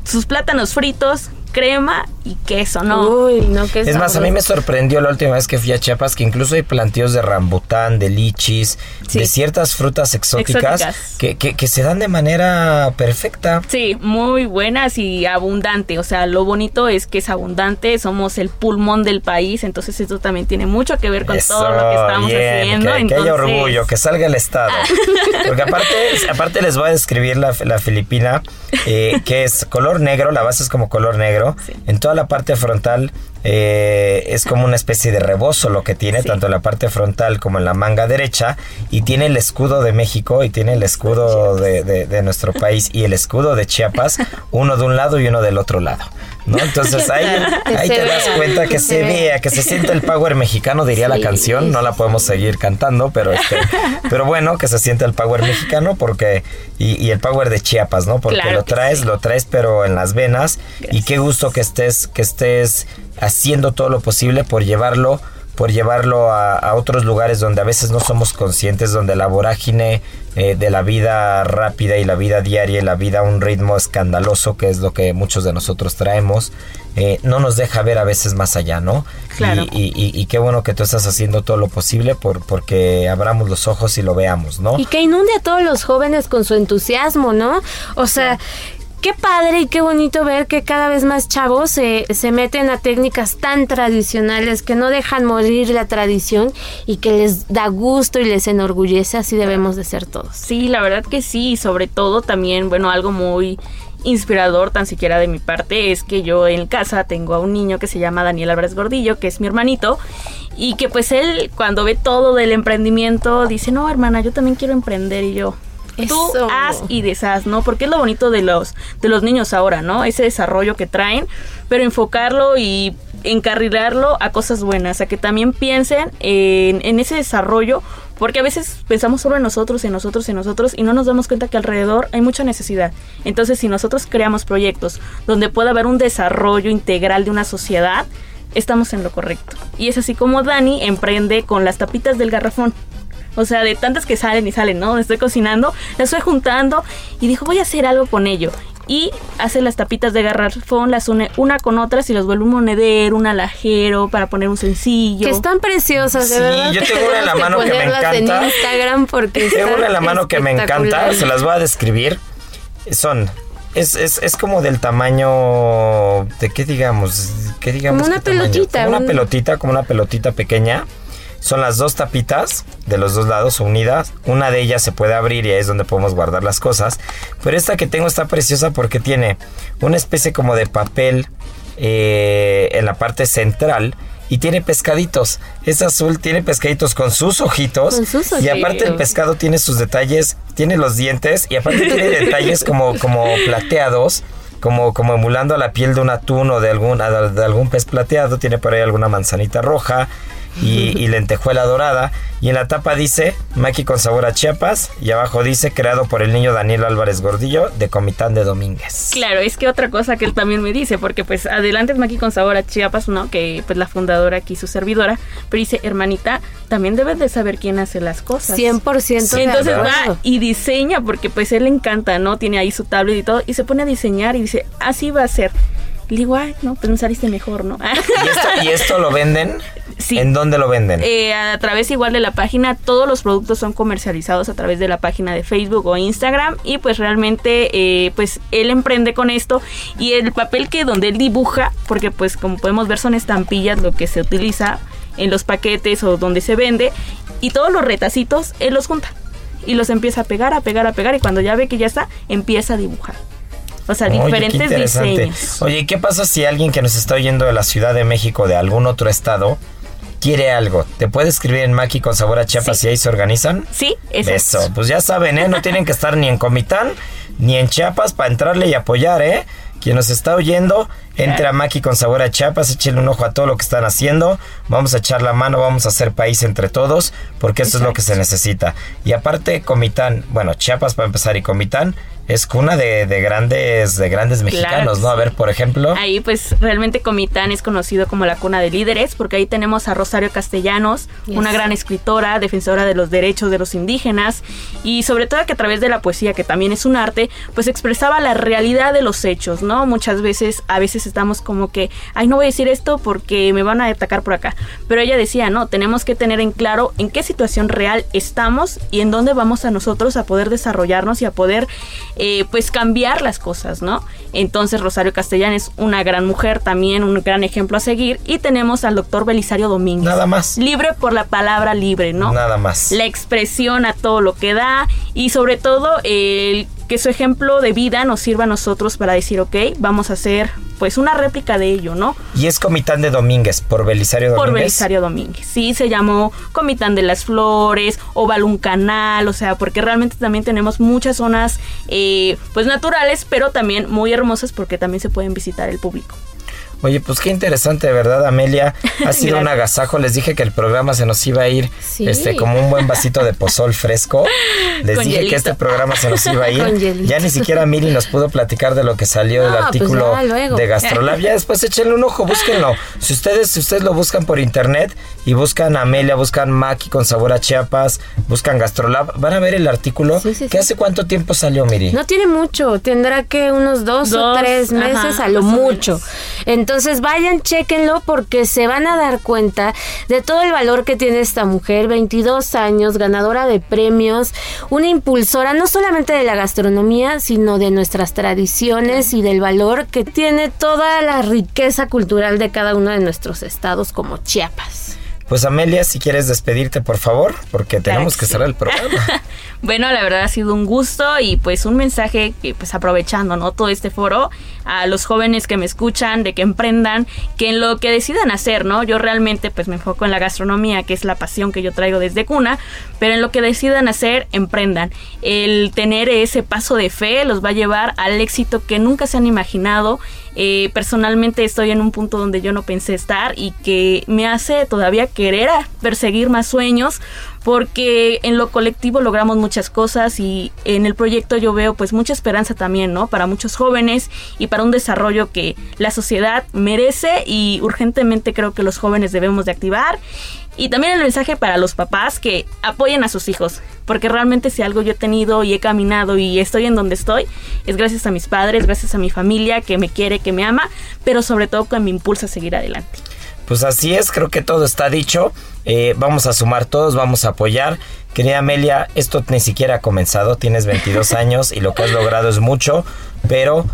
sus plátanos fritos, crema y queso, ¿no? Uy, no, qué Es más, a mí me sorprendió la última vez que fui a Chiapas que incluso hay plantíos de rambután, de lichis, Sí. de ciertas frutas exóticas, Exóticas. Que, que- que se dan de manera perfecta. Sí, muy buenas y abundante. O sea, lo bonito es que es abundante. Somos el pulmón del país. Entonces, esto también tiene mucho que ver con Eso, todo lo que estamos bien, haciendo. Que, que haya orgullo, que salga el Estado. [LAUGHS] Porque aparte, aparte les voy a describir la, la filipina, eh, que es color negro, la base es como color negro. Sí. En toda la parte frontal eh, es como una especie de rebozo lo que tiene, Sí. tanto en la parte frontal como en la manga derecha. Y tiene el escudo de México y tiene el escudo de, de- de nuestro país y el escudo de Chiapas, [LAUGHS] uno de un lado y uno del otro lado. ¿No? Entonces [LAUGHS] ahí, te das vea, cuenta que, que se se vea, vea. que se siente el power mexicano, diría la canción. No la podemos seguir cantando, pero este, [LAUGHS] pero bueno, que se siente el power mexicano porque y, y el power de Chiapas, ¿no? Porque Claro lo traes, sí. lo traes, pero en las venas. Y qué gusto que estés, que estés haciendo todo lo posible por llevarlo por llevarlo a, a otros lugares donde a veces no somos conscientes, donde la vorágine eh, de la vida rápida y la vida diaria y la vida a un ritmo escandaloso, que es lo que muchos de nosotros traemos, eh, no nos deja ver a veces más allá, ¿no? Claro. Y, y- y- y qué bueno que tú estás haciendo todo lo posible por, porque abramos los ojos y lo veamos, ¿no? Y que inunde a todos los jóvenes con su entusiasmo, ¿no? O sea, qué padre y qué bonito ver que cada vez más chavos se, se meten a técnicas tan tradicionales que no dejan morir la tradición y que les da gusto y les enorgullece, así debemos de ser todos. Sí, la verdad que sí. Y sobre todo también, bueno, algo muy inspirador, tan siquiera de mi parte, es que yo en casa tengo a un niño que se llama Daniel Álvarez Gordillo, que es mi hermanito, y que pues él cuando ve todo del emprendimiento dice, no, hermana, yo también quiero emprender y yo. Tú haz y deshaz, ¿no? Porque es lo bonito de los, de los niños ahora, ¿no? Ese desarrollo que traen, pero enfocarlo y encarrilarlo a cosas buenas, a que también piensen en, en ese desarrollo, porque a veces pensamos solo en nosotros, en nosotros, en nosotros, y no nos damos cuenta que alrededor hay mucha necesidad. Entonces, si nosotros creamos proyectos donde pueda haber un desarrollo integral de una sociedad, estamos en lo correcto. Y es así como Dani emprende con las tapitas del garrafón. O sea, de tantas que salen y salen, ¿no? Estoy cocinando, las estoy juntando y dijo, voy a hacer algo con ello. Y hace las tapitas de garrafón, las une una con otras y los vuelve un monedero, un alajero para poner un sencillo. Que están preciosas, de Sí, verdad. yo tengo una en la mano que me encanta. En Instagram porque Tengo una en la mano que me encanta, se las voy a describir. Son, es, es, es como del tamaño, ¿de qué digamos? ¿Qué digamos? Como una pelotita, Como una un- pelotita, como una pelotita pequeña. Son las dos tapitas de los dos lados unidas. Una de ellas se puede abrir y ahí es donde podemos guardar las cosas. Pero esta que tengo está preciosa porque tiene una especie como de papel eh, en la parte central y tiene pescaditos. Es azul, tiene pescaditos con sus ojitos. Con sus y aparte el pescado tiene sus detalles, tiene los dientes y aparte tiene [LAUGHS] detalles como, como plateados. Como, como emulando a la piel de un atún o de algún, de algún pez plateado. Tiene por ahí alguna manzanita roja y, y lentejuela dorada. Y en la tapa dice Maqui con sabor a Chiapas. Y abajo dice creado por el niño Daniel Álvarez Gordillo de Comitán de Domínguez. Claro, es que otra cosa que él también me dice, porque pues adelante es Maki con sabor a Chiapas, ¿no? Que pues la fundadora aquí, su servidora, pero dice, hermanita, también debes de saber quién hace las cosas. 100% de Entonces va y diseña, porque pues él le encanta, ¿no? Tiene ahí su tablet y todo, y se pone a diseñar y dice, así va a ser. Le digo, ay, no, pues me saliste mejor, ¿no? ¿Y esto, y esto lo venden? [LAUGHS] Sí. ¿En dónde lo venden? Eh, a través igual de la página, todos los productos son comercializados a través de la página de Facebook o Instagram y pues realmente eh, pues él emprende con esto y el papel que donde él dibuja, porque pues como podemos ver son estampillas lo que se utiliza, en los paquetes o donde se vende y todos los retacitos él los junta y los empieza a pegar, a pegar, a pegar y cuando ya ve que ya está, empieza a dibujar. O sea, Oye, diferentes interesante. diseños. Oye, ¿qué pasa si alguien que nos está oyendo de la Ciudad de México, de algún otro estado, quiere algo? ¿Te puede escribir en Maki con sabor a Chiapas Sí. y ahí se organizan? Sí, eso. Eso, pues ya saben, ¿eh? No tienen que estar ni en Comitán ni en Chiapas para entrarle y apoyar, ¿eh? Quien nos está oyendo, entre a Maki con sabor a Chiapas, échenle un ojo a todo lo que están haciendo. Vamos a echar la mano, vamos a hacer país entre todos, porque eso es lo que se necesita. Y aparte, Comitán, bueno, Chiapas para empezar y Comitán es cuna de, de grandes, de grandes mexicanos, ¿no? A ver, por ejemplo. Ahí pues realmente Comitán es conocido como la cuna de líderes porque ahí tenemos a Rosario Castellanos, Yes. una gran escritora, defensora de los derechos de los indígenas y sobre todo que a través de la poesía, que también es un arte, pues expresaba la realidad de los hechos, ¿no? Muchas veces, a veces estamos como que, ay, no voy a decir esto porque me van a atacar por acá. Pero ella decía, no, tenemos que tener en claro en qué situación real estamos y en dónde vamos a nosotros a poder desarrollarnos y a poder eh, pues cambiar las cosas, ¿no? Entonces Rosario Castellán es una gran mujer, también un gran ejemplo a seguir. Y tenemos al doctor Belisario Domínguez. Nada más. Libre por la palabra libre, ¿no? Nada más. La expresión a todo lo que da y sobre todo el que su ejemplo de vida nos sirva a nosotros para decir, ok, vamos a hacer pues una réplica de ello, ¿no? Y es Comitán de Domínguez, por Belisario Domínguez. Por Belisario Domínguez. Sí, se llamó Comitán de las Flores, Oval un Canal, o sea, porque realmente también tenemos muchas zonas eh, pues naturales, pero también muy hermosas porque también se pueden visitar el público. Oye, pues qué interesante, de verdad, Amelia. [LAUGHS] Ha sido un agasajo. Les dije que el programa se nos iba a ir Sí. este, como un buen vasito de pozol fresco. [LAUGHS] Les Con dije hielito. que este programa se nos iba a [LAUGHS] ir. Ya ni siquiera Miri nos pudo platicar de lo que salió del No, pues artículo ya, luego. de Gastrolab. Ya después échenle un ojo, búsquenlo. Si ustedes, si ustedes lo buscan por internet y buscan Amelia, buscan Maki con sabor a Chiapas, buscan Gastrolab, van a ver el artículo. Sí, sí, ¿Que sí. hace cuánto tiempo salió, Miri? No tiene mucho, tendrá que unos dos, o tres meses ajá, a lo mucho. menos. Entonces vayan, chéquenlo porque se van a dar cuenta de todo el valor que tiene esta mujer, 22 años, ganadora de premios, una impulsora no solamente de la gastronomía, sino de nuestras tradiciones y del valor que tiene toda la riqueza cultural de cada uno de nuestros estados como Chiapas. Pues Amelia, si quieres despedirte, por favor, porque tenemos que que sí. cerrar el programa. [LAUGHS] Bueno, la verdad ha sido un gusto y pues un mensaje que pues aprovechando, ¿no? Todo este foro a los jóvenes que me escuchan, de que emprendan, que en lo que decidan hacer, ¿no? Yo realmente pues me enfoco en la gastronomía, que es la pasión que yo traigo desde cuna, pero en lo que decidan hacer, emprendan. El tener ese paso de fe los va a llevar al éxito que nunca se han imaginado. Eh, personalmente estoy en un punto donde yo no pensé estar y que me hace todavía querer perseguir más sueños porque en lo colectivo logramos muchas cosas y en el proyecto yo veo pues mucha esperanza también, ¿no? Para muchos jóvenes y para un desarrollo que la sociedad merece y urgentemente creo que los jóvenes debemos de activar. Y también el mensaje para los papás que apoyen a sus hijos, porque realmente si algo yo he tenido y he caminado y estoy en donde estoy, es gracias a mis padres, gracias a mi familia que me quiere, que me ama, pero sobre todo que me impulsa a seguir adelante. Pues así es, creo que todo está dicho. Eh, vamos a sumar todos, vamos a apoyar. Querida Amelia, esto ni siquiera ha comenzado, tienes 22 [LAUGHS] años y lo que has logrado es mucho, pero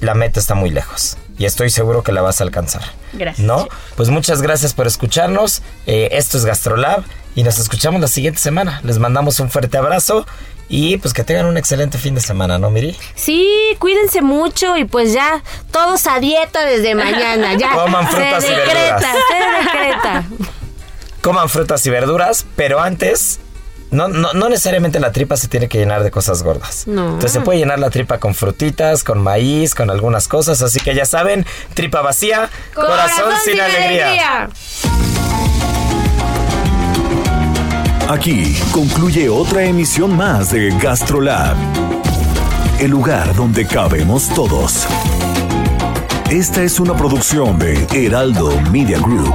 la meta está muy lejos y estoy seguro que la vas a alcanzar. Gracias. ¿No? Pues muchas gracias por escucharnos. Eh, esto es Gastrolab y nos escuchamos la siguiente semana. Les mandamos un fuerte abrazo y pues que tengan un excelente fin de semana, ¿no, Miri? Sí, cuídense mucho y pues ya todos a dieta desde mañana. Ya [LAUGHS] Coman frutas y se decreta, verduras. se decreta. coman frutas y verduras, pero antes no, no, no necesariamente la tripa se tiene que llenar de cosas gordas. No. Entonces se puede llenar la tripa con frutitas, con maíz, con algunas cosas. Así que ya saben, tripa vacía, corazón, sin, alegría. Aquí concluye otra emisión más de Gastrolab, el lugar donde cabemos todos. Esta es una producción de Heraldo Media Group.